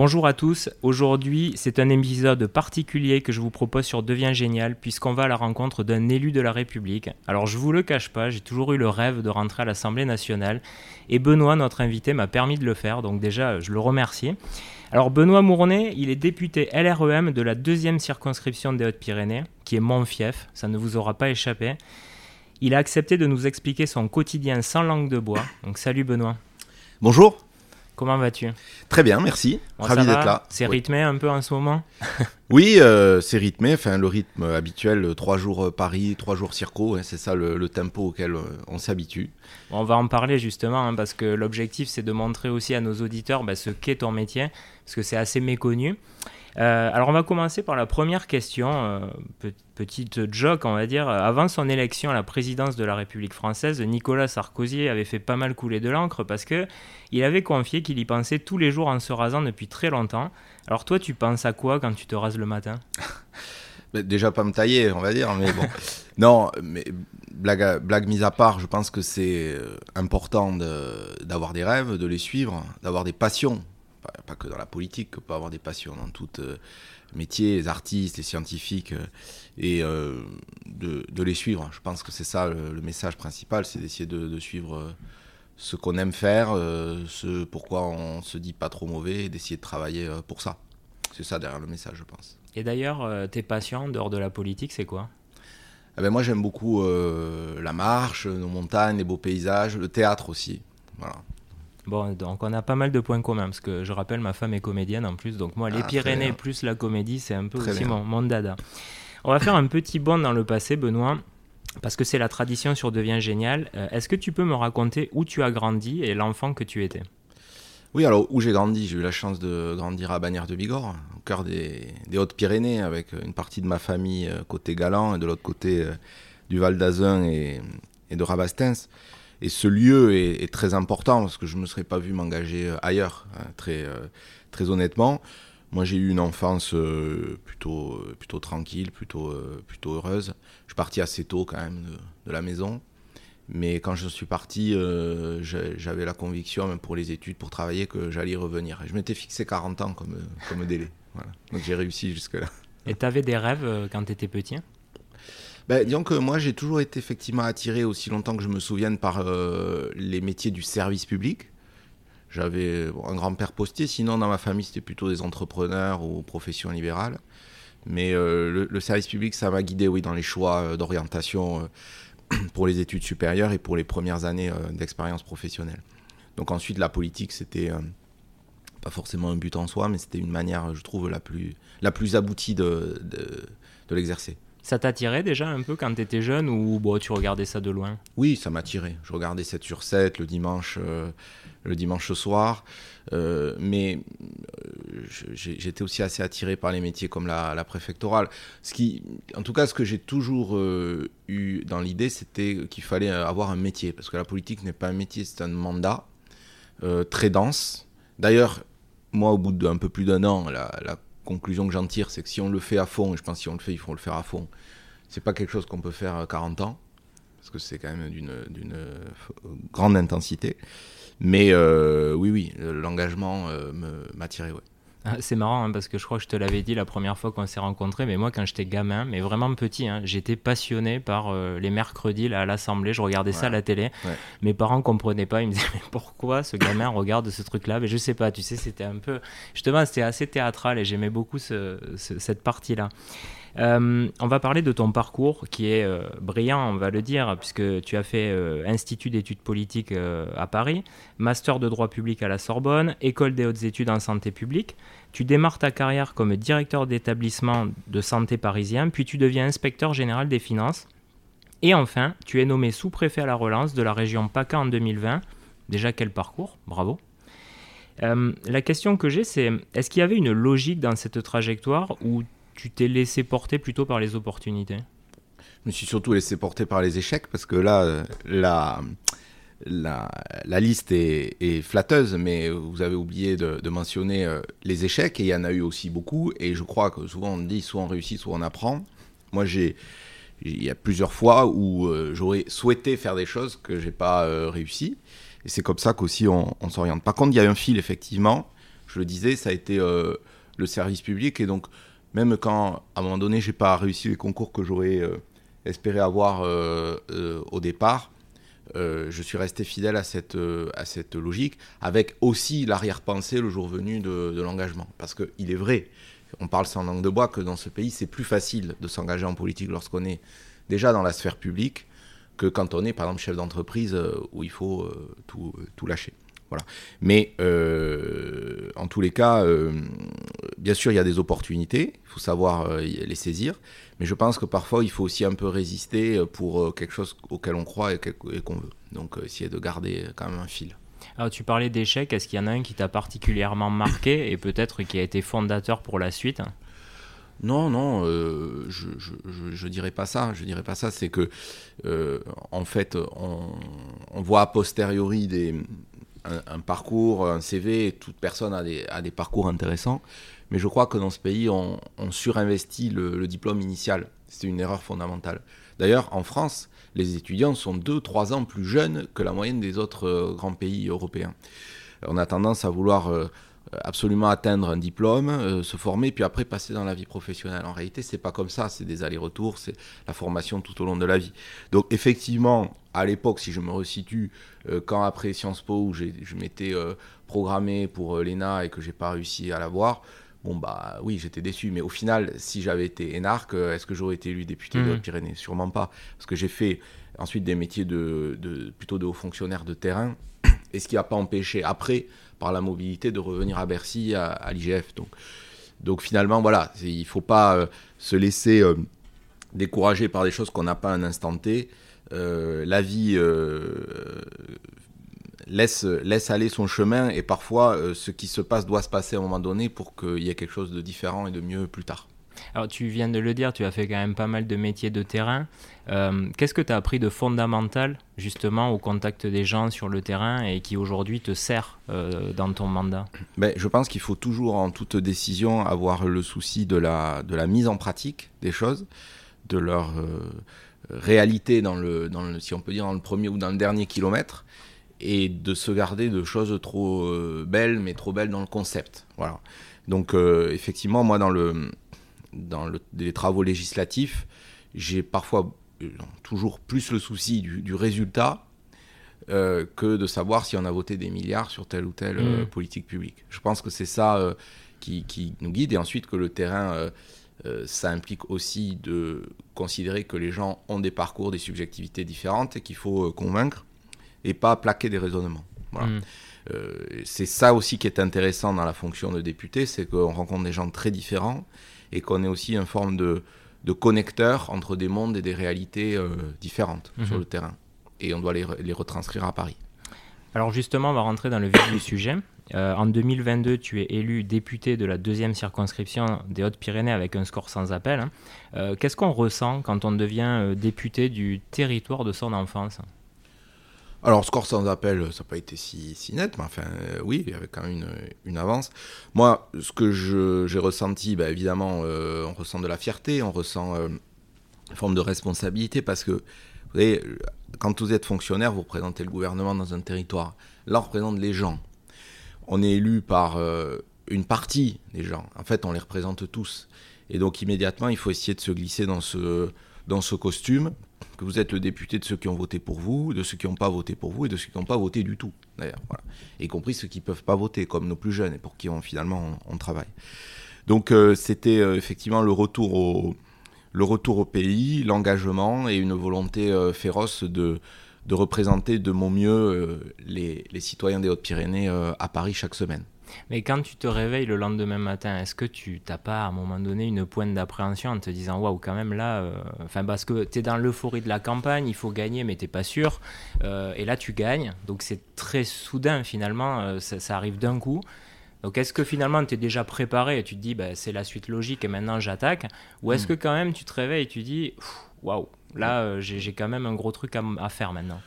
Bonjour à tous, aujourd'hui c'est un épisode particulier que je vous propose sur Devient Génial puisqu'on va à la rencontre d'un élu de la République. Alors je vous le cache pas, j'ai toujours eu le rêve de rentrer à l'Assemblée nationale et Benoît, notre invité, m'a permis de le faire, donc déjà je le remercie. Alors Benoît Mournet, il est député LREM de la deuxième circonscription des Hautes-Pyrénées, qui est mon fief, ça ne vous aura pas échappé. Il a accepté de nous expliquer son quotidien sans langue de bois. Donc salut Benoît. Bonjour. Comment vas-tu? Très bien, merci. Ravi d'être là. C'est rythmé un peu en ce moment? Oui, euh, c'est rythmé. Enfin, le rythme habituel, trois jours euh, Paris, trois jours Circo, hein, c'est ça le, tempo auquel euh, on s'habitue. On va en parler justement, hein, parce que l'objectif, c'est de montrer aussi à nos auditeurs bah, ce qu'est ton métier, parce que c'est assez méconnu. Euh, alors on va commencer par la première question, euh, petite joke on va dire. Avant son élection à la présidence de la République française, Nicolas Sarkozy avait fait pas mal couler de l'encre parce que il avait confié qu'il y pensait tous les jours en se rasant depuis très longtemps. Alors toi tu penses à quoi quand tu te rases le matin? Déjà pas me tailler, on va dire, mais bon. non, mais blague, blague mise à part, je pense que c'est euh, important d'avoir des rêves, de les suivre, d'avoir des passions pas, que dans la politique, on peut avoir des passions dans tout euh, métier, les artistes, les scientifiques, euh, et euh, de, les suivre. Je pense que c'est ça le, message principal, c'est d'essayer de, suivre ce qu'on aime faire, ce pourquoi on se dit pas trop mauvais, et d'essayer de travailler pour ça. C'est ça derrière le message, je pense. Et d'ailleurs, tes passions dehors de la politique, c'est quoi? Eh ben moi j'aime beaucoup la marche, nos montagnes, les beaux paysages, le théâtre aussi. Voilà. Bon, donc on a pas mal de points communs, parce que je rappelle, ma femme est comédienne en plus, donc moi, les ah, Pyrénées plus la comédie, c'est un peu aussi mon, dada. On va faire un petit bond dans le passé, Benoît, parce que c'est la tradition sur Devient Génial. Euh, est-ce que tu peux me raconter où tu as grandi et l'enfant que tu étais? Oui, alors où j'ai grandi, j'ai eu la chance de grandir à Bagnères de Bigorre, au cœur des, Hautes-Pyrénées, avec une partie de ma famille euh, côté Galant et de l'autre côté euh, du Val d'Azun et, et, de Rabastens. Et ce lieu est, très important parce que je ne me serais pas vu m'engager euh, ailleurs, hein, très, euh, très honnêtement. Moi, j'ai eu une enfance euh, plutôt, plutôt tranquille, plutôt, plutôt heureuse. Je suis parti assez tôt quand même de, la maison. Mais quand je suis parti, j'avais la conviction, même pour les études, pour travailler, que j'allais y revenir. je m'étais fixé 40 ans comme, comme délai. Donc j'ai réussi jusque-là. Et tu avais des rêves quand tu étais petit? Ben, disons que moi, j'ai toujours été effectivement attiré, aussi longtemps que je me souvienne, par euh, les métiers du service public. J'avais un grand-père postier, sinon dans ma famille, c'était plutôt des entrepreneurs ou professions libérales. Mais euh, le, service public, ça m'a guidé, oui, dans les choix euh, d'orientation pour les études supérieures et pour les premières années d'expérience professionnelle. Donc ensuite, la politique, c'était pas forcément un but en soi, mais c'était une manière, je trouve, la plus, la plus aboutie de, de l'exercer. Ça t'attirait déjà un peu quand tu étais jeune ou bon, tu regardais ça de loin? Oui, ça m'attirait. Je regardais 7 sur 7 le dimanche, euh, le dimanche soir. Euh, mais euh, j'étais aussi assez attiré par les métiers comme la, préfectorale. Ce qui, en tout cas, ce que j'ai toujours eu dans l'idée, c'était qu'il fallait avoir un métier. Parce que la politique n'est pas un métier, c'est un mandat très dense. D'ailleurs, moi, au bout d'un peu plus d'un an, la, la conclusion que j'en tire, c'est que si on le fait à fond, et je pense que si on le fait, il faut le faire à fond, c'est pas quelque chose qu'on peut faire à 40 ans, parce que c'est quand même d'une grande intensité. Mais euh, oui, oui, l'engagement euh, m'attirait, ouais. Ah, c'est marrant hein, parce que je crois que je te l'avais dit la première fois qu'on s'est rencontrés, mais moi quand j'étais gamin, mais vraiment petit, hein, j'étais passionné par euh, les mercredis à l'Assemblée, je regardais ça à la télé. Mes parents comprenaient pas, ils me disaient mais pourquoi ce gamin regarde ce truc-là? Mais je sais pas, tu sais, c'était un peu, justement, c'était assez théâtral et j'aimais beaucoup cette partie-là. Euh, on va parler de ton parcours qui est euh, brillant, on va le dire, puisque tu as fait euh, Institut d'études politiques à Paris, Master de droit public à la Sorbonne, École des hautes études en santé publique. Tu démarres ta carrière comme directeur d'établissement de santé parisien, puis tu deviens inspecteur général des finances. Et enfin, tu es nommé sous-préfet à la relance de la région PACA en 2020. Déjà, quel parcours, bravo. la question que j'ai, c'est est-ce qu'il y avait une logique dans cette trajectoire ou tu t'es laissé porter plutôt par les opportunités? Je me suis surtout laissé porter par les échecs parce que là, la, la, liste est, flatteuse, mais vous avez oublié de, mentionner euh, les échecs et il y en a eu aussi beaucoup. Et je crois que souvent on dit soit on réussit, soit on apprend. Moi, j'ai il y a plusieurs fois où euh, j'aurais souhaité faire des choses que j'ai pas euh, réussi. Et c'est comme ça qu'aussi on, on s'oriente. Par contre, il y a un fil effectivement je le disais, ça a été le service public. Et donc, même quand, à un moment donné, j'ai pas réussi les concours que j'aurais espéré avoir au départ, je suis resté fidèle à cette, à cette logique, avec aussi l'arrière-pensée le jour venu de, l'engagement. Parce qu'il est vrai, on parle sans langue de bois, que dans ce pays, c'est plus facile de s'engager en politique lorsqu'on est déjà dans la sphère publique que quand on est, par exemple, chef d'entreprise euh, où il faut euh, euh, tout, lâcher. Voilà. Mais en tous les cas, bien sûr, il y a des opportunités, il faut savoir les saisir, mais je pense que parfois, il faut aussi un peu résister pour quelque chose auquel on croit et qu'on veut. Donc, essayer de garder quand même un fil. Alors, tu parlais d'échecs, est-ce qu'il y en a un qui t'a particulièrement marqué et peut-être qui a été fondateur pour la suite? Non, non, euh, je, je, dirais pas ça. Je dirais pas ça. C'est que, euh, en fait, on, voit a posteriori des, un, parcours, un CV. toute personne a des, parcours intéressants. Mais je crois que dans ce pays, on, surinvestit le, diplôme initial. C'est une erreur fondamentale. D'ailleurs, en France, les étudiants sont 2-3 ans plus jeunes que la moyenne des autres euh, grands pays européens. On a tendance à vouloir euh, absolument atteindre un diplôme, euh, se former, puis après passer dans la vie professionnelle. En réalité, c'est pas comme ça, c'est des allers-retours, c'est la formation tout au long de la vie. Donc effectivement, à l'époque, si je me resitue, quand après Sciences Po, où je m'étais programmé pour l'ENA et que j'ai pas réussi à l'avoir, Bon, bah oui, j'étais déçu, mais au final, si j'avais été énarque, euh, est-ce que j'aurais été élu député de mmh. Pyrénées? Sûrement pas. Parce que j'ai fait ensuite des métiers de, plutôt de haut fonctionnaire de terrain, et ce qui n'a pas empêché après, par la mobilité, de revenir à Bercy, à, l'IGF. Donc, donc finalement, voilà, il ne faut pas euh, se laisser euh, décourager par des choses qu'on n'a pas un instant T. la vie laisse, laisse aller son chemin et parfois euh, ce qui se passe doit se passer à un moment donné pour qu'il y ait quelque chose de différent et de mieux plus tard. Alors tu viens de le dire, tu as fait quand même pas mal de métiers de terrain. Euh, qu'est-ce que tu as appris de fondamental justement au contact des gens sur le terrain et qui aujourd'hui te sert euh, dans ton mandat? Ben, Je pense qu'il faut toujours en toute décision avoir le souci de la, de la mise en pratique des choses, de leur réalité dans le, dans le, si on peut dire, dans le premier ou dans le dernier kilomètre et de se garder de choses trop euh, belles, mais trop belles dans le concept. Voilà. Donc euh, effectivement, moi, dans, le, dans le, les travaux législatifs, j'ai parfois euh, toujours plus le souci du, résultat que de savoir si on a voté des milliards sur telle ou telle mmh. politique publique. Je pense que c'est ça qui, qui, nous guide, et ensuite que le terrain... ça implique aussi de considérer que les gens ont des parcours, des subjectivités différentes et qu'il faut convaincre et pas plaquer des raisonnements. Mm. Euh, c'est ça aussi qui est intéressant dans la fonction de député, c'est qu'on rencontre des gens très différents et qu'on est aussi une forme de, de, connecteur entre des mondes et des réalités euh, différentes mm-hmm. sur le terrain. Et on doit les, les, retranscrire à Paris. Alors justement, on va rentrer dans le vif du sujet. Euh, en 2022, tu es élu député de la deuxième circonscription des Hautes-Pyrénées avec un score sans appel. Hein. Qu'est-ce qu'on ressent quand on devient député du territoire de son enfance? Alors, score sans appel, ça n'a pas été si, net, mais enfin, euh, oui, il y avait quand même une, avance. Moi, ce que j'ai ressenti, bah, évidemment, euh, on ressent de la fierté, on ressent euh, une forme de responsabilité, parce que, vous savez, quand vous êtes fonctionnaire, vous représentez le gouvernement dans un territoire. Là, on représente les gens. On est élu par une partie des gens. En fait, on les représente tous. Et donc, immédiatement, il faut essayer de se glisser dans ce, dans ce costume que vous êtes le député de ceux qui ont voté pour vous, de ceux qui n'ont pas voté pour vous et de ceux qui n'ont pas voté du tout, d'ailleurs. Y compris ceux qui ne peuvent pas voter, comme nos plus jeunes et pour qui on, finalement on, travaille. Donc euh, c'était euh, effectivement le retour, au, le retour au pays, l'engagement et une volonté euh, féroce de, de représenter de mon mieux les, les, citoyens des Hautes-Pyrénées à Paris chaque semaine. Mais quand tu te réveilles le lendemain matin, est-ce que tu n'as pas à un moment donné une pointe d'appréhension en te disant waouh, quand même là, euh, enfin parce que tu es dans l'euphorie de la campagne, il faut gagner, mais tu pas sûr. Euh, et là, tu gagnes. Donc c'est très soudain finalement, euh, ça, arrive d'un coup. Donc est-ce que finalement tu es déjà préparé et tu te dis bah, c'est la suite logique et maintenant j'attaque? Ou est-ce hmm. que quand même tu te réveilles et tu dis waouh, là j'ai quand même un gros truc à faire maintenant?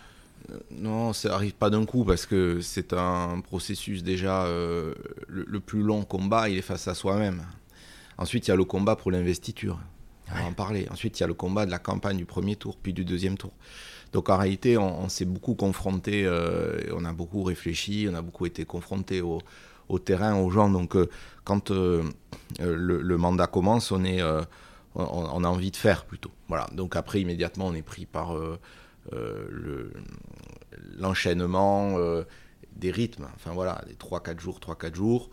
Non, ça arrive pas d'un coup parce que c'est un processus déjà. Euh, le, plus long combat, il est face à soi-même. Ensuite, il y a le combat pour l'investiture. On va en parler. Ensuite, il y a le combat de la campagne du premier tour, puis du deuxième tour. Donc en réalité, on, s'est beaucoup confronté, euh, on a beaucoup réfléchi, on a beaucoup été confronté au terrain, aux gens. Donc, quand le, mandat commence, on, on, a envie de faire plutôt. Voilà. Donc, après, immédiatement, on est pris par l'enchaînement des rythmes. Enfin, voilà, des 3-4 jours, 3-4 jours.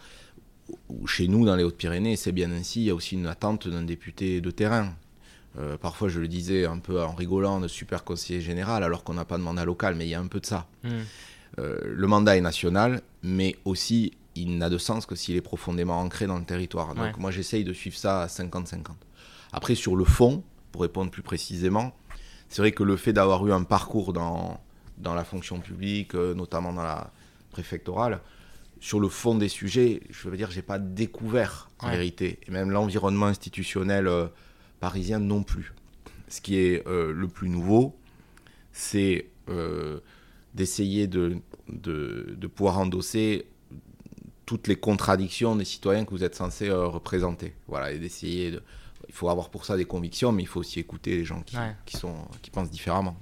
Chez nous, dans les Hautes-Pyrénées, c'est bien ainsi. Il y a aussi une attente d'un député de terrain. Euh, parfois, je le disais un peu en rigolant, de super conseiller général, alors qu'on n'a pas de mandat local, mais il y a un peu de ça. Hmm. Euh, le mandat est national, mais aussi, il n'a de sens que s'il est profondément ancré dans le territoire. Donc, moi, j'essaye de suivre ça à 50-50. Après, sur le fond, pour répondre plus précisément, c'est vrai que le fait d'avoir eu un parcours dans, dans la fonction publique, euh, notamment dans la préfectorale, sur le fond des sujets, je veux dire, j'ai pas découvert en vérité, et même l'environnement institutionnel parisien non plus. Ce qui est euh, le plus nouveau, c'est euh, d'essayer de, de, pouvoir endosser toutes les contradictions des citoyens que vous êtes censé euh, représenter. Voilà, et d'essayer de... Il faut avoir pour ça des convictions, mais il faut aussi écouter les gens qui, qui sont, qui pensent différemment.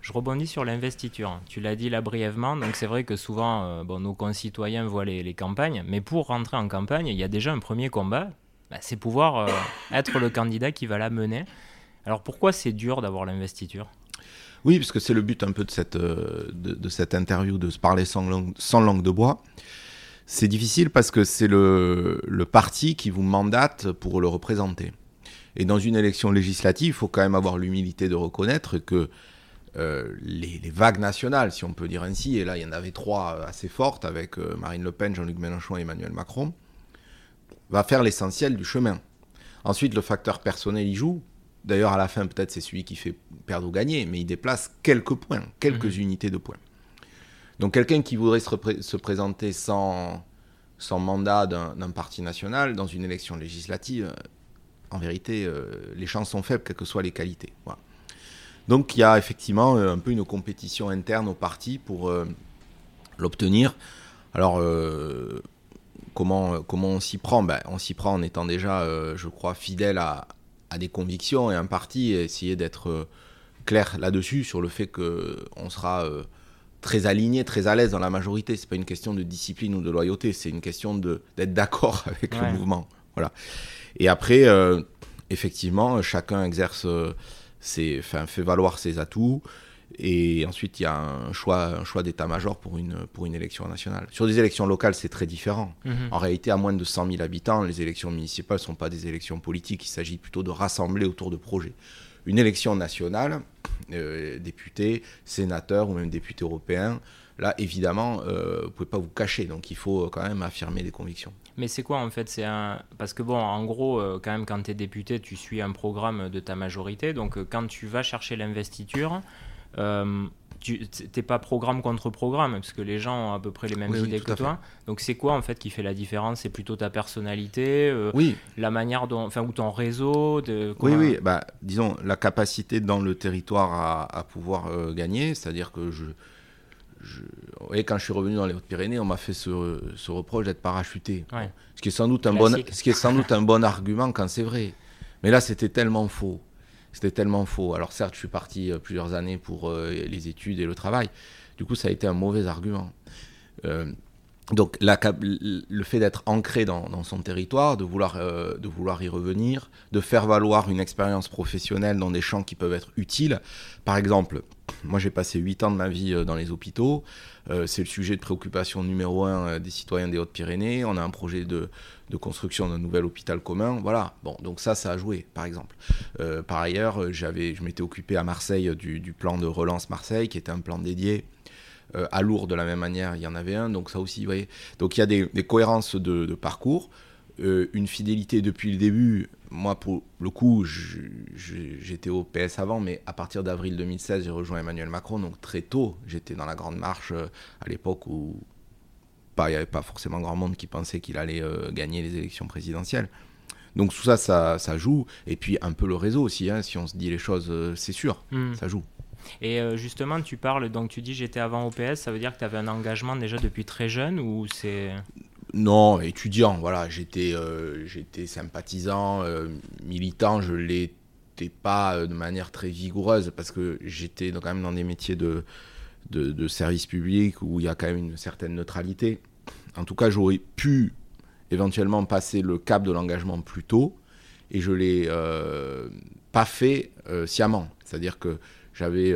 Je rebondis sur l'investiture. Tu l'as dit là brièvement, donc c'est vrai que souvent bon, nos concitoyens voient les, les, campagnes, mais pour rentrer en campagne, il y a déjà un premier combat, bah, c'est pouvoir euh, être le candidat qui va la mener. Alors pourquoi c'est dur d'avoir l'investiture? Oui, parce que c'est le but un peu de cette, euh, de, cette interview, de se parler sans langue, sans langue de bois. C'est difficile parce que c'est le, le, parti qui vous mandate pour le représenter. Et dans une élection législative, il faut quand même avoir l'humilité de reconnaître que euh, les, les, vagues nationales, si on peut dire ainsi, et là il y en avait trois assez fortes avec Marine Le Pen, Jean-Luc Mélenchon et Emmanuel Macron, va faire l'essentiel du chemin. Ensuite, le facteur personnel y joue. D'ailleurs, à la fin, peut-être c'est celui qui fait perdre ou gagner, mais il déplace quelques points, quelques mhm. unités de points. Donc quelqu'un qui voudrait se, présenter sans, sans mandat d'un parti national dans une élection législative, en vérité, euh, les chances sont faibles, quelles que soient les qualités. Donc il y a effectivement euh, un peu une compétition interne au parti pour euh, l'obtenir. Alors comment, comment on s'y prend? Ben, On s'y prend en étant déjà, je crois, fidèle à, des convictions et un parti, et essayer d'être clair là-dessus, sur le fait qu'on sera euh, très aligné, très à l'aise dans la majorité. C'est pas une question de discipline ou de loyauté, c'est une question d'être d'accord avec le mouvement. Voilà. Et après, effectivement, chacun exerce ses, fait valoir ses atouts. Et ensuite, il y a un choix, un choix d'état-major pour une, pour une élection nationale. Sur des élections locales, c'est très différent. Mhm. En réalité, à moins de 100 000 habitants, les élections municipales ne sont pas des élections politiques. Il s'agit plutôt de rassembler autour de projets. Une élection nationale, euh, député, sénateur ou même député européen, là, évidemment, euh, vous ne pouvez pas vous cacher. Donc, il faut quand même affirmer des convictions. Mais c'est quoi en fait C'est un parce que bon, en gros, euh, quand même, quand tu es député, tu suis un programme de ta majorité. Donc, quand tu vas chercher l'investiture, euh, tu n'es pas programme contre programme, parce que les gens ont à peu près les mêmes idées que toi. Donc c'est quoi en fait qui fait la différence? C'est plutôt ta personnalité, euh, oui. la manière dont, enfin, ou ton réseau de, Oui, oui, bah, disons la capacité dans le territoire à, pouvoir euh, gagner, c'est-à-dire que je, je... quand je suis revenu dans les Hautes-Pyrénées, on m'a fait ce, ce reproche d'être parachuté. Ce, qui est sans doute un bon, ce qui est sans doute un bon argument quand c'est vrai. Mais là, c'était tellement faux. C'était tellement faux. Alors certes, je suis parti euh, plusieurs années pour euh, les études et le travail. Du coup, ça a été un mauvais argument. Euh, donc le fait d'être ancré dans, son territoire, de vouloir, de vouloir y revenir, de faire valoir une expérience professionnelle dans des champs qui peuvent être utiles. Par exemple, moi j'ai passé 8 ans de ma vie dans les hôpitaux. c'est le sujet de préoccupation numéro un des citoyens des Hautes-Pyrénées. On a un projet de, de construction d'un nouvel hôpital commun. Voilà. Bon, donc ça, ça a joué, par exemple. Euh, par ailleurs, je m'étais occupé à Marseille du, plan de relance Marseille, qui était un plan dédié. Euh, à Lourdes, de la même manière, il y en avait un. Donc ça aussi, vous voyez. Donc il y a des, cohérences de, parcours. Euh, une fidélité depuis le début. Moi, pour le coup, j'étais au PS avant, mais à partir d'avril 2016, j'ai rejoint Emmanuel Macron. Donc très tôt, j'étais dans la Grande Marche à l'époque où il n'y avait pas forcément grand monde qui pensait qu'il allait euh, gagner les élections présidentielles. Donc tout ça, ça, joue. Et puis un peu le réseau aussi, hein, si on se dit les choses, euh, c'est sûr, hmm. ça joue. Et euh, justement, tu parles, donc tu dis j'étais avant OPS, ça veut dire que tu avais un engagement déjà depuis très jeune ou c'est... Non, étudiant, voilà, j'étais j'étais sympathisant, militant, je l'étais pas de manière très vigoureuse parce que j'étais quand même dans des métiers de, de, service public où il y a quand même une certaine neutralité. en tout cas, j'aurais pu éventuellement passer le cap de l'engagement plus tôt, et je l'ai pas fait sciemment. C'est-à-dire que j'avais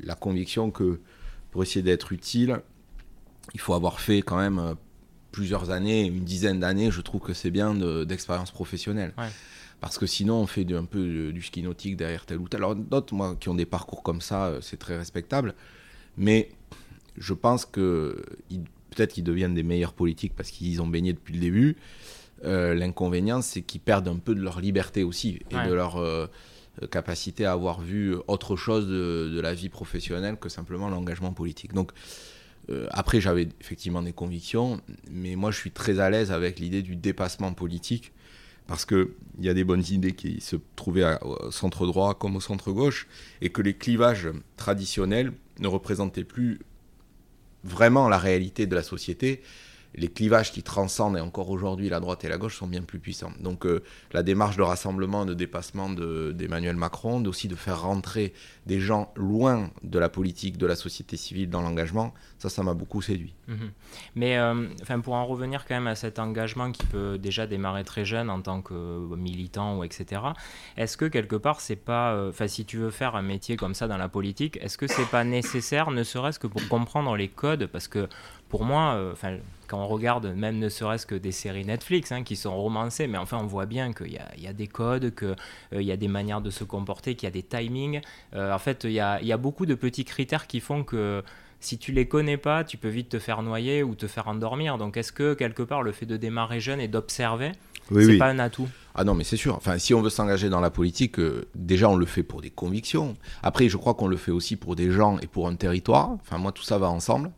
la conviction que pour essayer d'être utile, il faut avoir fait quand même plusieurs années, une dizaine d'années, je trouve que c'est bien d'expérience professionnelle. Parce que sinon, on fait un peu du ski nautique derrière tel ou tel. Alors, d'autres, moi, qui ont des parcours comme ça, euh, c'est très respectable. Mais je pense que peut-être qu'ils deviennent des meilleurs politiques parce qu'ils ont baigné depuis le début. Euh, l'inconvénient, c'est qu'ils perdent un peu de leur liberté aussi et de leur euh, capacité à avoir vu autre chose de, de, la vie professionnelle que simplement l'engagement politique. Donc, euh, après, j'avais effectivement des convictions, mais moi, je suis très à l'aise avec l'idée du dépassement politique, parce qu'il y a des bonnes idées qui se trouvaient au centre droit comme au centre gauche, et que les clivages traditionnels ne représentaient plus vraiment la réalité de la société, les clivages qui transcendent et encore aujourd'hui la droite et la gauche sont bien plus puissants. Donc euh, la démarche de rassemblement, de dépassement d'Emmanuel Macron, aussi de faire rentrer des gens loin de la politique, de la société civile dans l'engagement, ça, ça m'a beaucoup séduit. Mhm. Mais euh, pour en revenir quand même à cet engagement qui peut déjà démarrer très jeune en tant que militant ou etc. Est-ce que quelque part c'est pas, euh, enfin si tu veux faire un métier comme ça dans la politique, est-ce que c'est pas nécessaire, ne serait-ce que pour comprendre les codes, parce que pour moi, euh, enfin, quand on regarde même ne serait-ce que des séries Netflix hein, qui sont romancées, mais enfin on voit bien qu'il y, y, a des codes, qu'il euh, y a des manières de se comporter, qu'il y a des timings. Euh, en fait, il y a, y a, beaucoup de petits critères qui font que si tu les connais pas, tu peux vite te faire noyer ou te faire endormir. Donc est-ce que quelque part le fait de démarrer jeune et d'observer, oui, c'est pas un atout? Ah non, mais c'est sûr. Enfin, si on veut s'engager dans la politique, déjà on le fait pour des convictions. Après, je crois qu'on le fait aussi pour des gens et pour un territoire. Enfin, moi, tout ça va ensemble.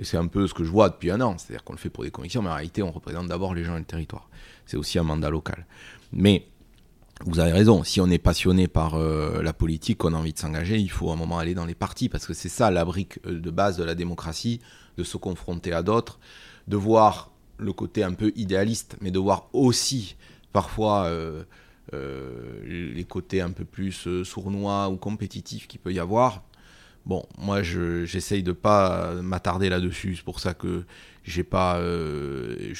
Et c'est un peu ce que je vois depuis un an. C'est-à-dire qu'on le fait pour des convictions, mais en réalité, on représente d'abord les gens et le territoire. C'est aussi un mandat local. Mais vous avez raison, si on est passionné par euh, la politique, qu'on a envie de s'engager, il faut à un moment aller dans les partis, parce que c'est ça la brique euh, de base de la démocratie, de se confronter à d'autres, de voir le côté un peu idéaliste, mais de voir aussi parfois euh, les côtés un peu plus sournois ou compétitifs qu'il peut y avoir. Bon, moi, j'essaye de pas m'attarder là-dessus. C'est pour ça que j'ai pas. Euh,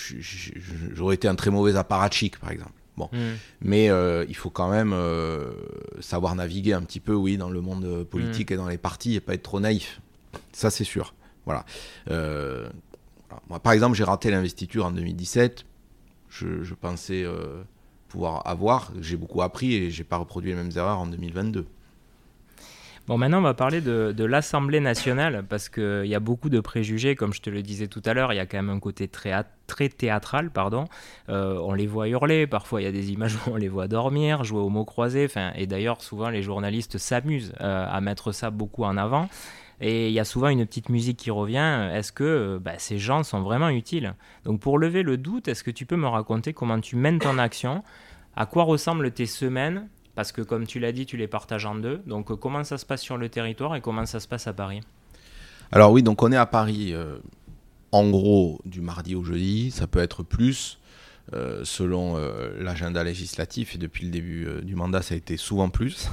j'aurais été un très mauvais apparatchik, par exemple. Bon, hmm. mais euh, il faut quand même euh, savoir naviguer un petit peu, oui, dans le monde politique hmm. et dans les partis et pas être trop naïf. Ça, c'est sûr. Voilà. Moi, par exemple, j'ai raté l'investiture en 2017. Je, je pensais pouvoir avoir. J'ai beaucoup appris et j'ai pas reproduit les mêmes erreurs en 2022. Bon, maintenant, on va parler de, l'Assemblée nationale, parce qu'il y a beaucoup de préjugés, comme je te le disais tout à l'heure, il y a quand même un côté très, très théâtral, pardon. Euh, on les voit hurler, parfois il y a des images où on les voit dormir, jouer aux mots croisés, et d'ailleurs, souvent, les journalistes s'amusent euh, à mettre ça beaucoup en avant. Et il y a souvent une petite musique qui revient. Est-ce que bah, ces gens sont vraiment utiles? Donc pour lever le doute, est-ce que tu peux me raconter comment tu mènes ton action? À quoi ressemblent tes semaines? Parce que comme tu l'as dit, tu les partages en deux. Donc euh, comment ça se passe sur le territoire et comment ça se passe à Paris? Alors oui, donc on est à Paris euh, en gros du mardi au jeudi, ça peut être plus. Euh, selon l'agenda législatif, et depuis le début du mandat, ça a été souvent plus.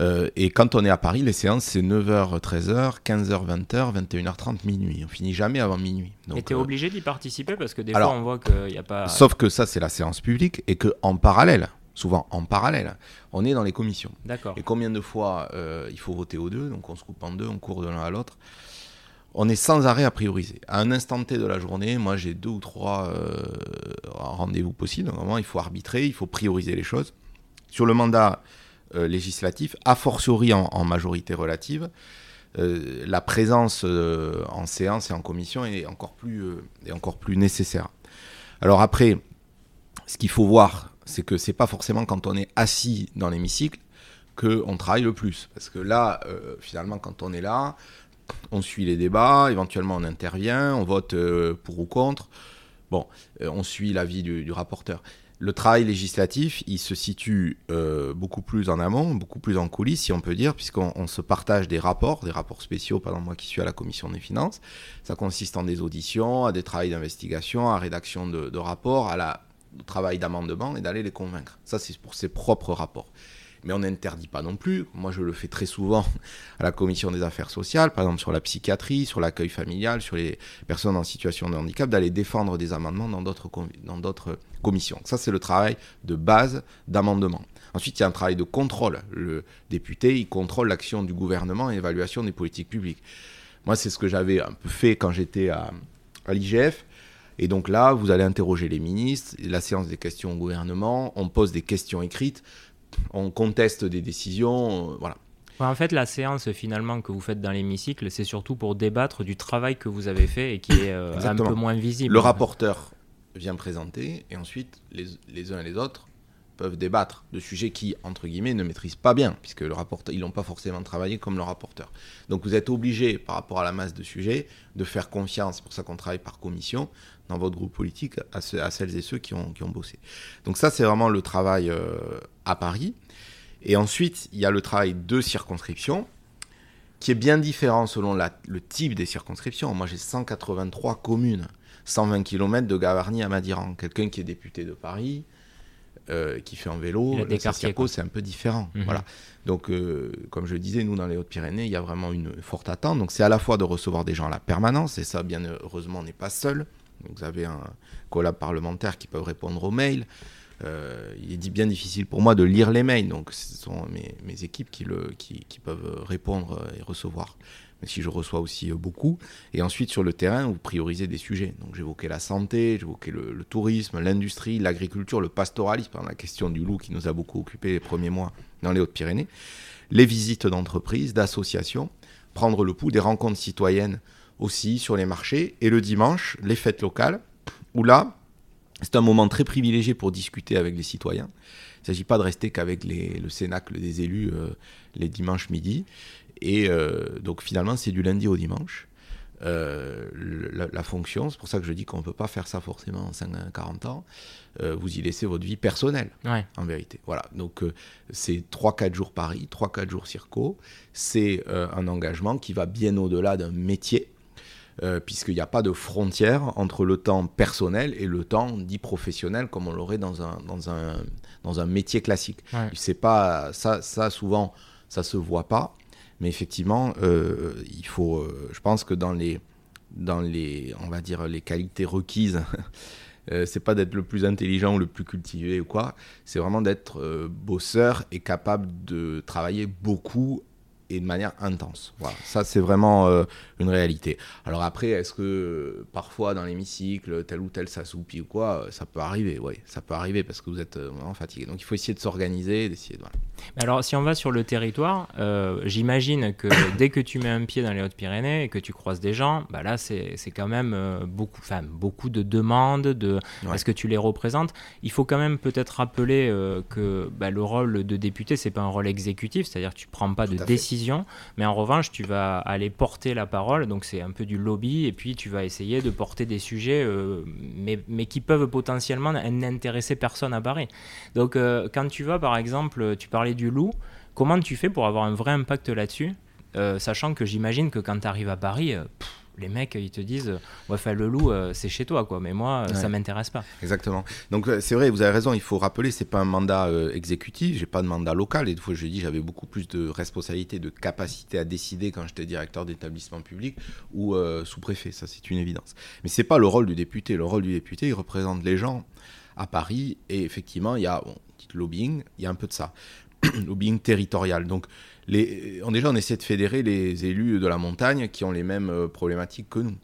et quand on est à Paris, les séances, c'est 9h, 13h, 15h, 20h, 21h30, minuit. On finit jamais avant minuit. Donc, et tu es obligé d'y participer parce que des fois, on voit qu'il n'y a pas. Sauf que ça, c'est la séance publique et qu'en parallèle, souvent en parallèle. On est dans les commissions. D'accord. Et combien de fois euh, il faut voter aux deux, donc on se coupe en deux, on court de l'un à l'autre. On est sans arrêt à prioriser. À un instant T de la journée, moi j'ai deux ou trois euh, rendez-vous possibles. Normalement, il faut arbitrer, il faut prioriser les choses. Sur le mandat euh, législatif, a fortiori en, majorité relative, la présence en séance et en commission est encore plus, est encore plus nécessaire. Alors après, ce qu'il faut voir, c'est que c'est pas forcément quand on est assis dans l'hémicycle qu'on travaille le plus. Parce que là, euh, finalement, quand on est là, on suit les débats, éventuellement on intervient, on vote euh, pour ou contre. Bon, euh, on suit l'avis du, rapporteur. Le travail législatif, il se situe beaucoup plus en amont, beaucoup plus en coulisses, si on peut dire, puisqu'on se partage des rapports, des rapports spéciaux, par exemple moi qui suis à la commission des finances. Ça consiste en des auditions, à des travaux d'investigation, à rédaction de rapports, à la travail d'amendement et d'aller les convaincre. Ça, c'est pour ses propres rapports. Mais on n'interdit pas non plus. Moi, je le fais très souvent à la commission des affaires sociales, par exemple sur la psychiatrie, sur l'accueil familial, sur les personnes en situation de handicap, d'aller défendre des amendements dans d'autres commissions. Ça, c'est le travail de base d'amendement. Ensuite, il y a un travail de contrôle. Le député, il contrôle l'action du gouvernement et l'évaluation des politiques publiques. Moi, c'est ce que j'avais un peu fait quand j'étais à l'IGF. Et donc là, vous allez interroger les ministres, la séance des questions au gouvernement, on pose des questions écrites, on conteste des décisions, euh, voilà. En fait, la séance finalement que vous faites dans l'hémicycle, c'est surtout pour débattre du travail que vous avez fait et qui est euh, un peu moins visible. Le rapporteur vient présenter et ensuite les, les uns et les autres peuvent débattre de sujets qui, entre guillemets, ne maîtrisent pas bien, puisque le rapporteur, ils n'ont pas forcément travaillé comme le rapporteur. Donc vous êtes obligé, par rapport à la masse de sujets, de faire confiance, c'est pour ça qu'on travaille par commission, dans votre groupe politique, à, celles et ceux qui ont, qui ont bossé. Donc ça, c'est vraiment le travail euh, à Paris. Et ensuite, il y a le travail de circonscription, qui est bien différent selon le type des circonscriptions. Moi, j'ai 183 communes, 120 km de Gavarnie à Madiran. Quelqu'un qui est député de Paris, euh, qui fait en vélo, le c'est un peu différent. Mhm. Voilà. Donc, euh, comme je le disais, nous, dans les Hautes-Pyrénées, il y a vraiment une forte attente. Donc, c'est à la fois de recevoir des gens à la permanence, et ça, bien heureusement, on n'est pas seul. Vous avez un collab parlementaire qui peut répondre aux mails. Euh, il est bien difficile pour moi de lire les mails, donc ce sont mes, équipes qui, peuvent répondre et recevoir si je reçois aussi euh, beaucoup. Et ensuite, sur le terrain, vous priorisez des sujets. Donc, j'évoquais la santé, j'évoquais le, le, tourisme, l'industrie, l'agriculture, le pastoralisme, la question du loup qui nous a beaucoup occupé les premiers mois dans les Hautes-Pyrénées, les visites d'entreprises, d'associations, prendre le pouls des rencontres citoyennes aussi sur les marchés, et le dimanche, les fêtes locales, où là, c'est un moment très privilégié pour discuter avec les citoyens. Il ne s'agit pas de rester qu'avec le cénacle des élus euh, les dimanches midi. Et euh, donc finalement, c'est du lundi au dimanche. Euh, la, fonction, c'est pour ça que je dis qu'on ne peut pas faire ça forcément en 5, 40 ans. Vous y laissez votre vie personnelle, en vérité. Voilà, donc c'est 3-4 jours Paris, 3-4 jours Circo. C'est un engagement qui va bien au-delà d'un métier. Puisqu'il n'y a pas de frontière entre le temps personnel et le temps dit professionnel comme on l'aurait dans un, dans, un, dans un métier classique. C'est pas ça, ça souvent ça se voit pas. Mais effectivement, euh, il faut, euh, je pense que dans les, dans les, on va dire, les qualités requises, euh, c'est pas d'être le plus intelligent ou le plus cultivé ou quoi, c'est vraiment d'être bosseur et capable de travailler beaucoup et de manière intense. Voilà, ça c'est vraiment euh, une réalité. Alors après, est-ce que euh, parfois dans l'hémicycle, tel ou tel s'assoupit ou quoi, euh, ça peut arriver, oui, ça peut arriver parce que vous êtes vraiment fatigué. Donc il faut essayer de s'organiser, d'essayer de... Voilà. Alors si on va sur le territoire, j'imagine que dès que tu mets un pied dans les Hautes-Pyrénées et que tu croises des gens, bah là c'est quand même beaucoup, enfin, beaucoup de demandes, de, est-ce que tu les représentes Il faut quand même peut-être rappeler que bah, le rôle de député, c'est pas un rôle exécutif, c'est-à-dire que tu prends pas de décision mais en revanche, tu vas aller porter la parole, donc c'est un peu du lobby, et puis tu vas essayer de porter des sujets, euh, mais, mais, qui peuvent potentiellement n'intéresser personne à Paris. Donc euh, quand tu vas, par exemple, tu parlais du loup, comment tu fais pour avoir un vrai impact là-dessus, euh, sachant que j'imagine que quand tu arrives à Paris, les mecs, ils te disent, ouais, le loup, euh, c'est chez toi, quoi. Mais moi, ça m'intéresse pas. Exactement. Donc euh, c'est vrai, vous avez raison. Il faut rappeler, c'est pas un mandat euh, exécutif. J'ai pas de mandat local. Et des fois, je dis, j'avais beaucoup plus de responsabilité, de capacité à décider quand j'étais directeur d'établissement public ou sous-préfet. Ça, c'est une évidence. Mais c'est pas le rôle du député. Le rôle du député, il représente les gens à Paris. Et effectivement, il y a, bon, lobbying, il y a un peu de ça. lobbying territorial. Donc on, déjà, on essaie de fédérer les élus de la montagne qui ont les mêmes euh, problématiques que nous.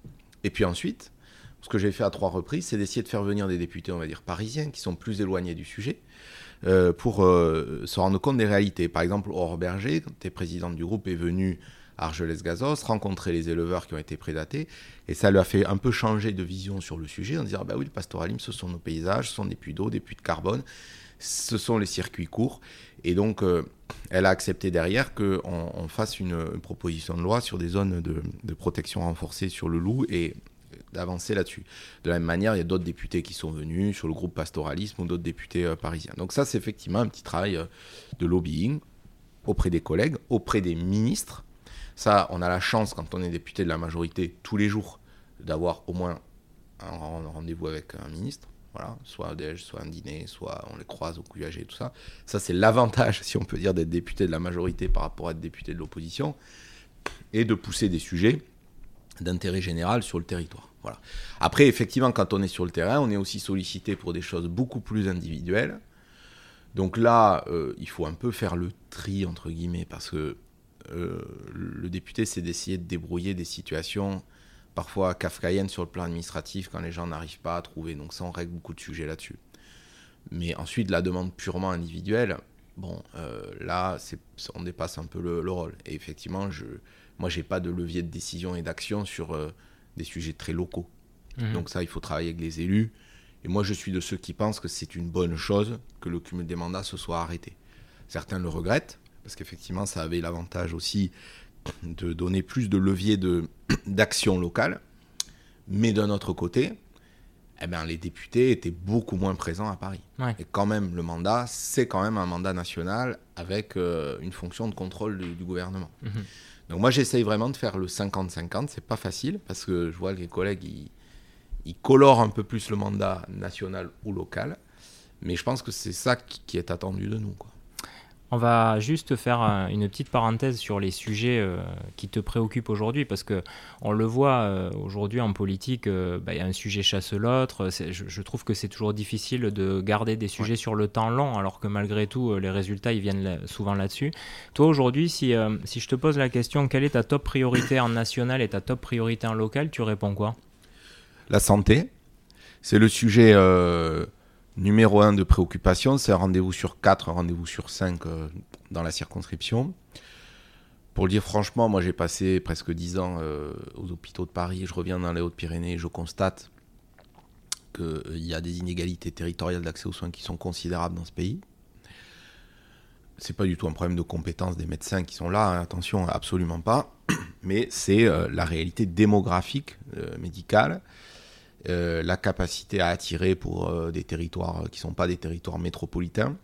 Et puis ensuite, ce que j'ai fait à trois reprises, c'est d'essayer de faire venir des députés, on va dire, parisiens, qui sont plus éloignés du sujet, euh, pour euh, se rendre compte des réalités. Par exemple, Aurore Berger, quand tu es présidente du groupe, est venue à Argelès-Gazos, rencontrer les éleveurs qui ont été prédatés, et ça lui a fait un peu changer de vision sur le sujet, en disant, bah oui, le pastoralisme, ce sont nos paysages, ce sont des puits d'eau, des puits de carbone, ce sont les circuits courts, et donc, euh, elle a accepté derrière qu'on on fasse une, proposition de loi sur des zones de, protection renforcée sur le loup et d'avancer là-dessus. De la même manière, il y a d'autres députés qui sont venus sur le groupe pastoralisme ou d'autres députés euh, parisiens. Donc ça, c'est effectivement un petit travail euh, de lobbying auprès des collègues, auprès des ministres. Ça, on a la chance, quand on est député de la majorité, tous les jours, d'avoir au moins un rendez-vous avec un ministre Voilà, soit un déj, soit un dîner, soit on les croise au QAG, tout ça. Ça, c'est l'avantage, si on peut dire, d'être député de la majorité par rapport à être député de l'opposition, et de pousser des sujets d'intérêt général sur le territoire. Voilà. Après, effectivement, quand on est sur le terrain, on est aussi sollicité pour des choses beaucoup plus individuelles. Donc là, euh, il faut un peu faire le tri, entre guillemets, parce que euh, le député, c'est d'essayer de débrouiller des situations parfois kafkaïennes sur le plan administratif quand les gens n'arrivent pas à trouver. Donc ça, on règle beaucoup de sujets là-dessus. Mais ensuite, la demande purement individuelle, bon, euh, là, on dépasse un peu le, rôle. Et effectivement, je, moi, j'ai pas de levier de décision et d'action sur euh, des sujets très locaux. Mhm. Donc ça, il faut travailler avec les élus. Et moi, je suis de ceux qui pensent que c'est une bonne chose que le cumul des mandats se soit arrêté. Certains le regrettent, parce qu'effectivement, ça avait l'avantage aussi de donner plus de levier d'action locale. Mais d'un autre côté, eh ben, les députés étaient beaucoup moins présents à Paris. Et quand même, le mandat, c'est quand même un mandat national avec euh, une fonction de contrôle du, gouvernement. Mhm. Donc moi, j'essaye vraiment de faire le 50-50. C'est pas facile parce que je vois que les collègues, ils, ils, colorent un peu plus le mandat national ou local. Mais je pense que c'est ça qui, qui, est attendu de nous. Quoi. On va juste faire une petite parenthèse sur les sujets euh, qui te préoccupent aujourd'hui, parce que on le voit euh, aujourd'hui en politique, euh, bah, il y a un sujet chasse l'autre. Je, trouve que c'est toujours difficile de garder des sujets sur le temps long, alors que malgré tout, les résultats ils viennent souvent là-dessus. Toi aujourd'hui, si, si je te pose la question, quelle est ta top priorité en national et ta top priorité en local, tu réponds quoi? La santé. C'est le sujet numéro un de préoccupation, c'est un rendez-vous sur quatre, un rendez-vous sur cinq euh, dans la circonscription. Pour le dire franchement, moi j'ai passé presque dix ans euh, aux hôpitaux de Paris, je reviens dans les Hautes-Pyrénées, je constate qu'il euh, y a des inégalités territoriales d'accès aux soins qui sont considérables dans ce pays. C'est pas du tout un problème de compétence des médecins qui sont là, hein, attention, absolument pas, mais c'est la réalité démographique médicale euh, la capacité à attirer pour euh, des territoires qui ne sont pas des territoires métropolitains.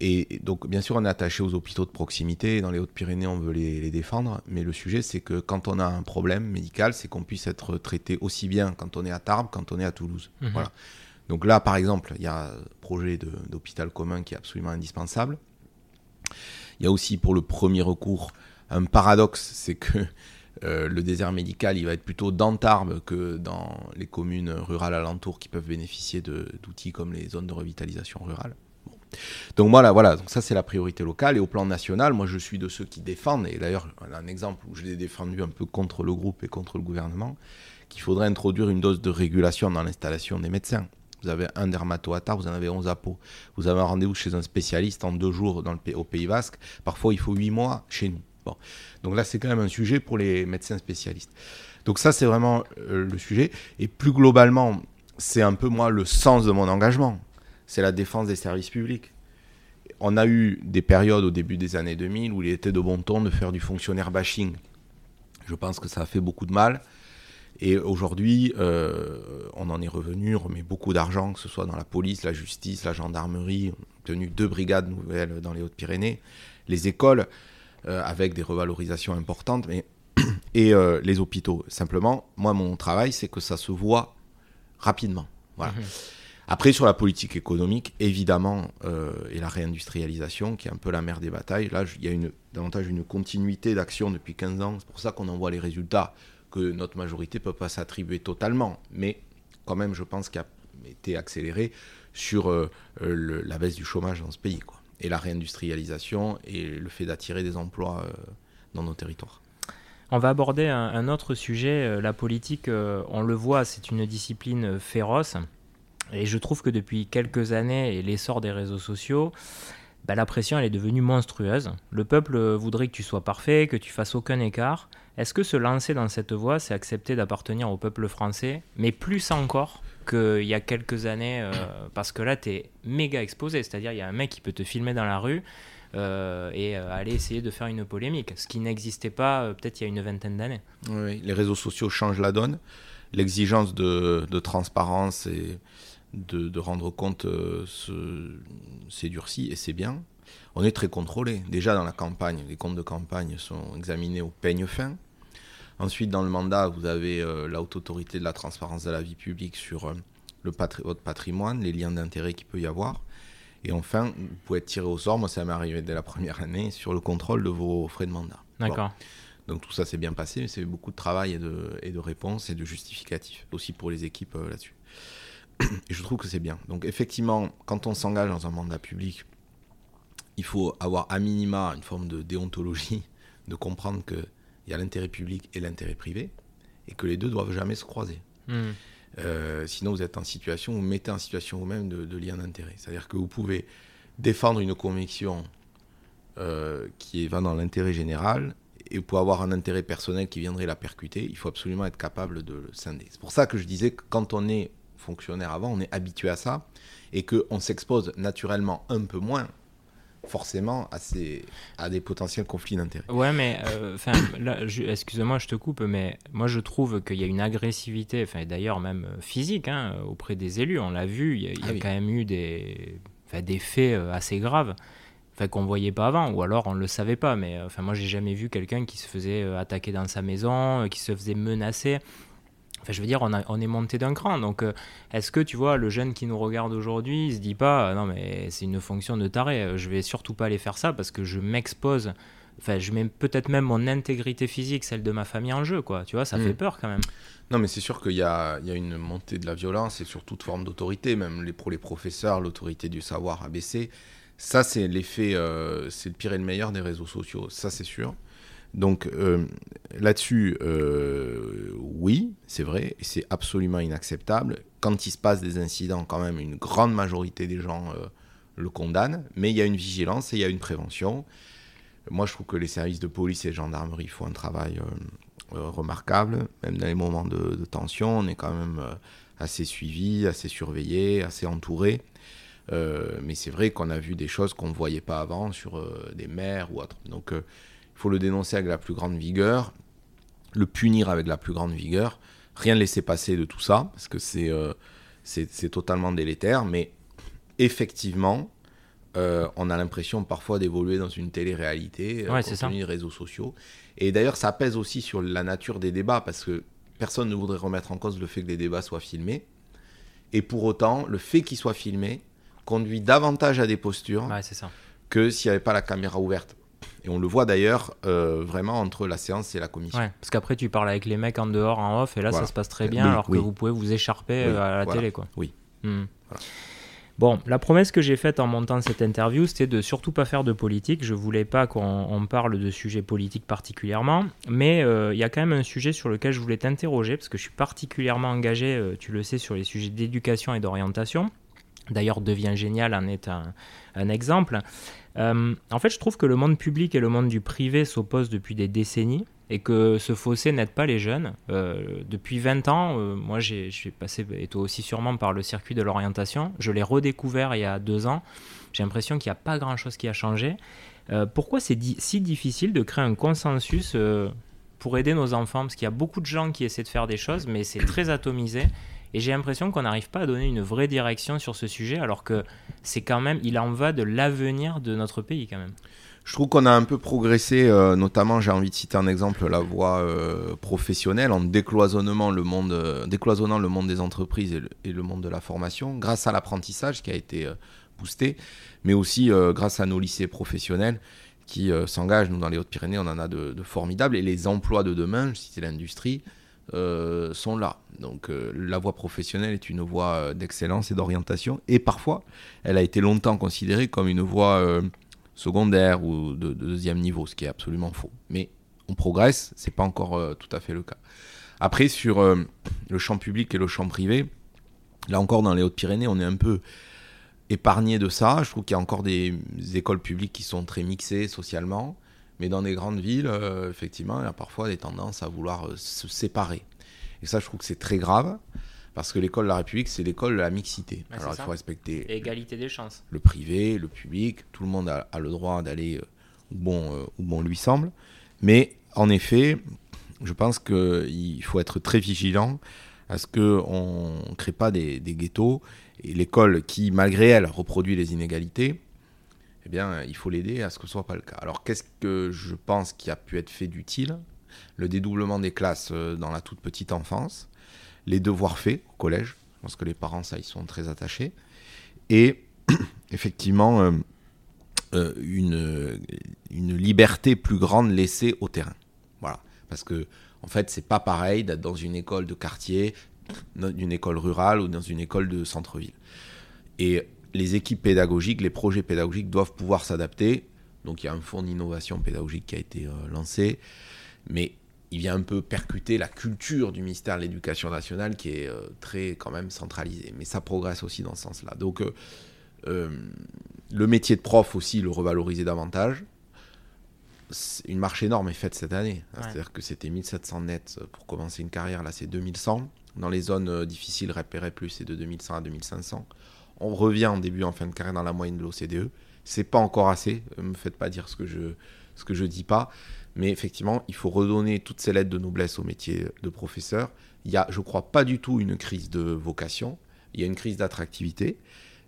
Et donc, bien sûr, on est attaché aux hôpitaux de proximité. Dans les Hautes-Pyrénées, on veut les, défendre. Mais le sujet, c'est que quand on a un problème médical, c'est qu'on puisse être traité aussi bien quand on est à Tarbes, quand on est à Toulouse. Mhm. Voilà. Donc là, par exemple, il y a un projet d'hôpital commun qui est absolument indispensable. Il y a aussi, pour le premier recours, un paradoxe, c'est que euh, le désert médical, il va être plutôt dans Tarbes que dans les communes rurales alentours qui peuvent bénéficier d'outils comme les zones de revitalisation rurale. Donc voilà, voilà, ça c'est la priorité locale. Et au plan national, moi je suis de ceux qui défendent, et d'ailleurs un exemple où je l'ai défendu un peu contre le groupe et contre le gouvernement, qu'il faudrait introduire une dose de régulation dans l'installation des médecins. Vous avez un dermato vous en avez 11 à Pau. Vous avez un rendez-vous chez un spécialiste en deux jours dans le, au Pays Basque. Parfois il faut huit mois chez nous. Donc là, c'est quand même un sujet pour les médecins spécialistes. Donc ça, c'est vraiment euh, le sujet. Et plus globalement, c'est un peu moi le sens de mon engagement. C'est la défense des services publics. On a eu des périodes au début des années 2000 où il était de bon ton de faire du fonctionnaire bashing. Je pense que ça a fait beaucoup de mal. Et aujourd'hui, euh, on en est revenu, on remet beaucoup d'argent, que ce soit dans la police, la justice, la gendarmerie, on a tenu deux brigades nouvelles dans les Hautes-Pyrénées, les écoles. Euh, avec des revalorisations importantes, mais et euh, les hôpitaux. Simplement, moi, mon travail, c'est que ça se voit rapidement. Voilà. Mhm. Après, sur la politique économique, évidemment, euh, et la réindustrialisation, qui est un peu la mère des batailles, là, il y a une, davantage une continuité d'action depuis 15 ans. C'est pour ça qu'on en voit les résultats que notre majorité ne peut pas s'attribuer totalement. Mais quand même, je pense qu'il a été accéléré sur la baisse du chômage dans ce pays. Quoi et la réindustrialisation et le fait d'attirer des emplois euh, dans nos territoires. On va aborder un, autre sujet. Euh, la politique, euh, on le voit, c'est une discipline féroce. Et je trouve que depuis quelques années et l'essor des réseaux sociaux, bah, la pression elle est devenue monstrueuse. Le peuple voudrait que tu sois parfait, que tu fasses aucun écart. Est-ce que se lancer dans cette voie, c'est accepter d'appartenir au peuple français, mais plus encore qu'il y a quelques années, euh, parce que là, tu es méga exposé. C'est-à-dire, il y a un mec qui peut te filmer dans la rue euh, et euh, aller essayer de faire une polémique, ce qui n'existait pas peut-être il y a une vingtaine d'années. Oui, les réseaux sociaux changent la donne. L'exigence de, transparence et de, rendre compte s'est durcie et c'est bien. On est très contrôlé. Déjà dans la campagne, les comptes de campagne sont examinés au peigne fin. Ensuite, dans le mandat, vous avez la haute autorité de la transparence de la vie publique sur le votre patrimoine, les liens d'intérêt qu'il peut y avoir. Et enfin, vous pouvez être tiré au sort, moi ça m'est arrivé dès la première année, sur le contrôle de vos frais de mandat. D'accord. Donc tout ça s'est bien passé, mais c'est beaucoup de travail et de, et de réponses et de justificatifs, aussi pour les équipes euh, là-dessus. Et je trouve que c'est bien. Donc effectivement, quand on s'engage dans un mandat public, il faut avoir à minima une forme de déontologie, de comprendre qu'il y a l'intérêt public et l'intérêt privé, et que les deux doivent jamais se croiser. Hmm. Euh, sinon, vous êtes en situation, vous mettez en situation vous-même de, lien d'intérêt. C'est-à-dire que vous pouvez défendre une conviction euh, qui va dans l'intérêt général et pour avoir un intérêt personnel qui viendrait la percuter, il faut absolument être capable de le scinder. C'est pour ça que je disais que quand on est fonctionnaire avant, on est habitué à ça et qu'on s'expose naturellement un peu moins forcément à, ces, à des potentiels conflits d'intérêts. Ouais, mais euh, excuse-moi, je te coupe, mais moi je trouve qu'il y a une agressivité, enfin d'ailleurs même euh, physique, hein, auprès des élus. On l'a vu, il y a, ah quand même eu des, des faits euh, assez graves enfin qu'on voyait pas avant ou alors on le savait pas mais enfin moi j'ai jamais vu quelqu'un qui se faisait euh, attaquer dans sa maison euh, qui se faisait menacer Enfin, je veux dire, on, on est monté d'un cran. Donc, euh, est-ce que tu vois, le jeune qui nous regarde aujourd'hui, il se dit pas, non, mais c'est une fonction de taré, je vais surtout pas aller faire ça parce que je m'expose. Enfin, je mets peut-être même mon intégrité physique, celle de ma famille en jeu, quoi. Tu vois, ça fait hmm. peur quand même. Non, mais c'est sûr qu'il y, y a, une montée de la violence et sur toute forme d'autorité, même les, pour les professeurs, l'autorité du savoir a baissé. Ça, c'est l'effet, euh, c'est le pire et le meilleur des réseaux sociaux, ça c'est sûr. Donc euh, là-dessus, euh, oui, c'est vrai, c'est absolument inacceptable. Quand il se passe des incidents, quand même, une grande majorité des gens le condamnent, mais il y a une vigilance et il y a une prévention. Moi, je trouve que les services de police et gendarmerie font un travail remarquable, même dans les moments de, tension, on est quand même assez suivi, assez surveillé, assez entouré. Euh, mais c'est vrai qu'on a vu des choses qu'on ne voyait pas avant sur euh, des maires ou autres. Donc euh, il faut le dénoncer avec la plus grande vigueur, le punir avec la plus grande vigueur, rien laisser passer de tout ça, parce que c'est c'est totalement délétère, mais effectivement, on a l'impression parfois d'évoluer dans une télé-réalité, ouais, compte tenu des réseaux sociaux. Et d'ailleurs, ça pèse aussi sur la nature des débats, parce que personne ne voudrait remettre en cause le fait que les débats soient filmés. Et pour autant, le fait qu'ils soient filmés conduit davantage à des postures que s'il n'y avait pas la caméra ouverte. Et on le voit d'ailleurs euh, vraiment entre la séance et la commission. parce qu'après, tu parles avec les mecs en dehors, en off, et là, ça se passe très bien, alors que vous pouvez vous écharper euh, à la télé. Quoi. Oui. Hmm. Bon, la promesse que j'ai faite en montant cette interview, c'était de surtout pas faire de politique. Je voulais pas qu'on parle de sujets politiques particulièrement, mais euh, il y a quand même un sujet sur lequel je voulais t'interroger, parce que je suis particulièrement engagé, tu le sais, sur les sujets d'éducation et d'orientation. D'ailleurs, Devient Génial en est un, exemple. Euh, en fait, je trouve que le monde public et le monde du privé s'opposent depuis des décennies et que ce fossé n'aide pas les jeunes. Euh, depuis 20 ans, euh, moi j'ai passé, et toi aussi sûrement, par le circuit de l'orientation. Je l'ai redécouvert il y a deux ans. J'ai l'impression qu'il n'y a pas grand-chose qui a changé. pourquoi c'est si difficile de créer un consensus pour aider nos enfants? Parce qu'il y a beaucoup de gens qui essaient de faire des choses, mais c'est très atomisé. Et j'ai l'impression qu'on n'arrive pas à donner une vraie direction sur ce sujet, alors que c'est quand même, il en va de l'avenir de notre pays quand même. Je trouve qu'on a un peu progressé, euh, notamment j'ai envie de citer un exemple, la voie euh, professionnelle, en décloisonnant le monde, euh, décloisonnant le monde des entreprises et le, monde de la formation, grâce à l'apprentissage qui a été boosté, mais aussi grâce à nos lycées professionnels qui s'engagent. Nous, dans les Hautes-Pyrénées, on en a de, de, formidables, et les emplois de demain, je citais l'industrie, euh, sont là. Donc euh, la voie professionnelle est une voie euh, d'excellence et d'orientation. Et parfois, elle a été longtemps considérée comme une voie secondaire ou de, deuxième niveau, ce qui est absolument faux. Mais on progresse, c'est pas encore tout à fait le cas. Après, sur le champ public et le champ privé, là encore dans les Hautes-Pyrénées, on est un peu épargné de ça. Je trouve qu'il y a encore des écoles publiques qui sont très mixées socialement. Mais dans des grandes villes, euh, effectivement, il y a parfois des tendances à vouloir euh, se séparer. Et ça, je trouve que c'est très grave, parce que l'école de la République, c'est l'école de la mixité. Alors, il faut respecter l'égalité des chances. Le privé, le public, tout le monde a, le droit d'aller euh, où, bon, où bon lui semble. Mais en effet, je pense qu'il faut être très vigilant à ce qu'on ne crée pas des, des ghettos. Et l'école qui, malgré elle, reproduit les inégalités, eh bien, il faut l'aider à ce que ce soit pas le cas. Alors, qu'est-ce que je pense qui a pu être fait d'utile? Le dédoublement des classes euh, dans la toute petite enfance, les devoirs faits au collège. Pense que les parents, ça, ils sont très attachés. Et effectivement, une, une liberté plus grande laissée au terrain. Voilà. Parce que, en fait, c'est pas pareil d'être dans une école de quartier, dans une école rurale ou dans une école de centre-ville. Et les équipes pédagogiques, les projets pédagogiques doivent pouvoir s'adapter. Donc il y a un fonds d'innovation pédagogique qui a été euh, lancé, mais il vient un peu percuter la culture du ministère de l'Éducation nationale qui est euh, très quand même centralisée. Mais ça progresse aussi dans ce sens-là. Donc euh, le métier de prof aussi, le revaloriser davantage. Une marche énorme est faite cette année. C'est-à-dire que c'était 1700 nets pour commencer une carrière, là c'est 2100. Dans les zones difficiles, repérer plus, c'est de 2100 à 2500 on revient en début, en fin de carrière dans la moyenne de l'OCDE. C'est pas encore assez. Ne me faites pas dire ce que je ce que je dis pas. Mais effectivement, il faut redonner toutes ces lettres de noblesse au métier de professeur. Il y a, je crois, pas du tout une crise de vocation. Il y a une crise d'attractivité,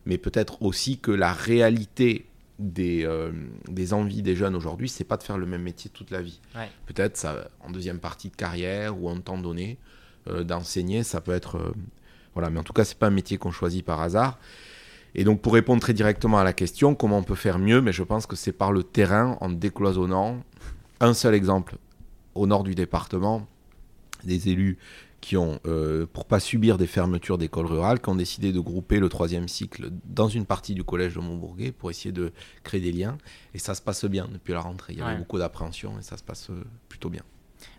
mais peut-être aussi que la réalité des, euh, des envies des jeunes aujourd'hui, c'est pas de faire le même métier toute la vie. Peut-être ça, en deuxième partie de carrière ou en temps donné, euh, d'enseigner, ça peut être euh, voilà, mais en tout cas, c'est pas un métier qu'on choisit par hasard. Et donc, pour répondre très directement à la question, comment on peut faire mieux Mais je pense que c'est par le terrain, en décloisonnant. Un seul exemple, au nord du département, des élus qui ont, euh, pour pas subir des fermetures d'écoles rurales, qui ont décidé de grouper le troisième cycle dans une partie du collège de Montbourguet pour essayer de créer des liens. Et ça se passe bien depuis la rentrée. Il y avait beaucoup d'appréhension et ça se passe euh, plutôt bien.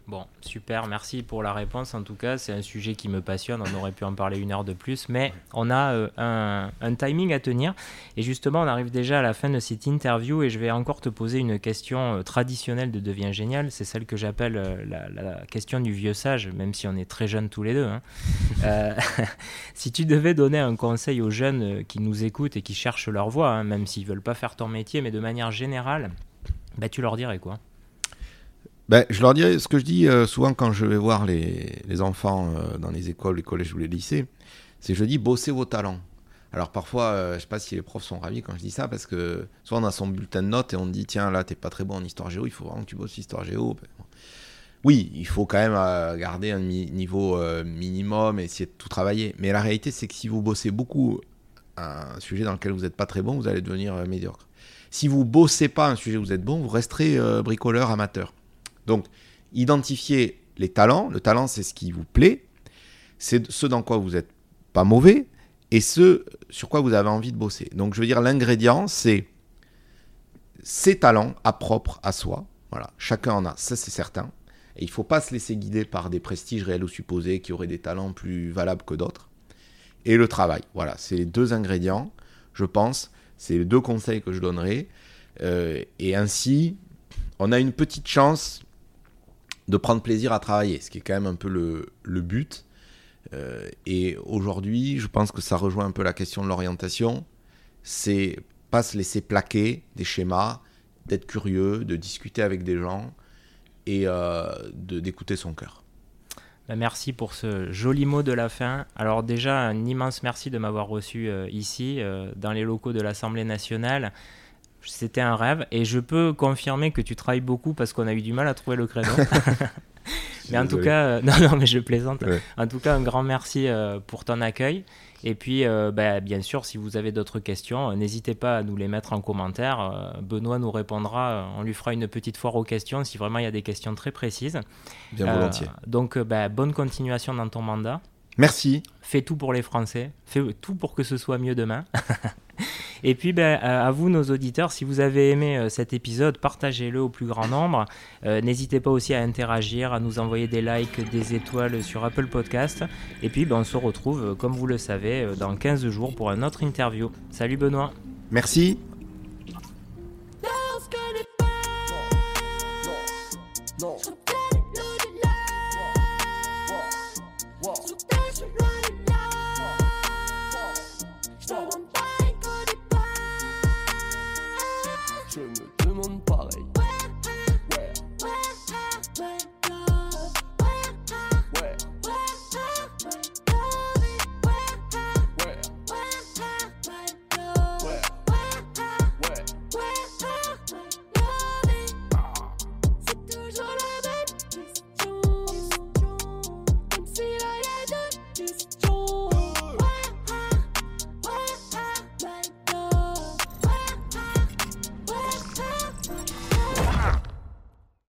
Bon, super, merci pour la réponse. En tout cas, c'est un sujet qui me passionne. On aurait pu en parler une heure de plus, mais on a euh, un, timing à tenir. Et justement, on arrive déjà à la fin de cette interview et je vais encore te poser une question euh, traditionnelle de Devient Génial. C'est celle que j'appelle euh, la, question du vieux sage, même si on est très jeunes tous les deux. Hein. si tu devais donner un conseil aux jeunes qui nous écoutent et qui cherchent leur voie, hein, même s'ils veulent pas faire ton métier, mais de manière générale, bah, tu leur dirais quoi? Ben, je leur dirais ce que je dis euh, souvent quand je vais voir les, les enfants euh, dans les écoles, les collèges ou les lycées, c'est je dis bossez vos talents. Alors parfois, euh, je sais pas si les profs sont ravis quand je dis ça, parce que soit on a son bulletin de notes et on dit tiens là t'es pas très bon en histoire géo, il faut vraiment que tu bosses histoire géo. Ben, oui, il faut quand même garder un niveau minimum et essayer de tout travailler. Mais la réalité c'est que si vous bossez beaucoup un sujet dans lequel vous n'êtes pas très bon, vous allez devenir médiocre. Si vous bossez pas un sujet où vous êtes bon, vous resterez bricoleur amateur. Donc, identifier les talents. Le talent, c'est ce qui vous plaît, c'est ce dans quoi vous n'êtes pas mauvais et ce sur quoi vous avez envie de bosser. Donc, je veux dire, l'ingrédient, c'est ces talents à propre à soi. Voilà, chacun en a, ça c'est certain. Et il ne faut pas se laisser guider par des prestiges réels ou supposés qui auraient des talents plus valables que d'autres. Et le travail. Voilà, c'est les deux ingrédients, je pense. C'est les deux conseils que je donnerai. Euh, et ainsi, on a une petite chance de prendre plaisir à travailler, ce qui est quand même un peu le, but. Euh, et aujourd'hui, je pense que ça rejoint un peu la question de l'orientation. C'est pas se laisser plaquer des schémas, d'être curieux, de discuter avec des gens et euh, d'écouter son cœur. Bah, merci pour ce joli mot de la fin. Alors déjà, un immense merci de m'avoir reçu euh, ici, dans les locaux de l'Assemblée nationale. C'était un rêve et je peux confirmer que tu travailles beaucoup parce qu'on a eu du mal à trouver le créneau. mais en tout cas, euh, non, non, mais je plaisante. En tout cas, un grand merci euh, pour ton accueil. Et puis, euh, bah, bien sûr, si vous avez d'autres questions, n'hésitez pas à nous les mettre en commentaire. Benoît nous répondra, on lui fera une petite foire aux questions si vraiment il y a des questions très précises. Bien volontiers. Donc, bah, bonne continuation dans ton mandat. Merci. Fais tout pour les Français. Fais tout pour que ce soit mieux demain. Et puis, ben, euh, à vous, nos auditeurs, si vous avez aimé euh, cet épisode, partagez-le au plus grand nombre. Euh, n'hésitez pas aussi à interagir, à nous envoyer des likes, des étoiles sur Apple Podcast. Et puis, ben, on se retrouve, comme vous le savez, dans 15 jours pour un autre interview. Salut Benoît. Merci.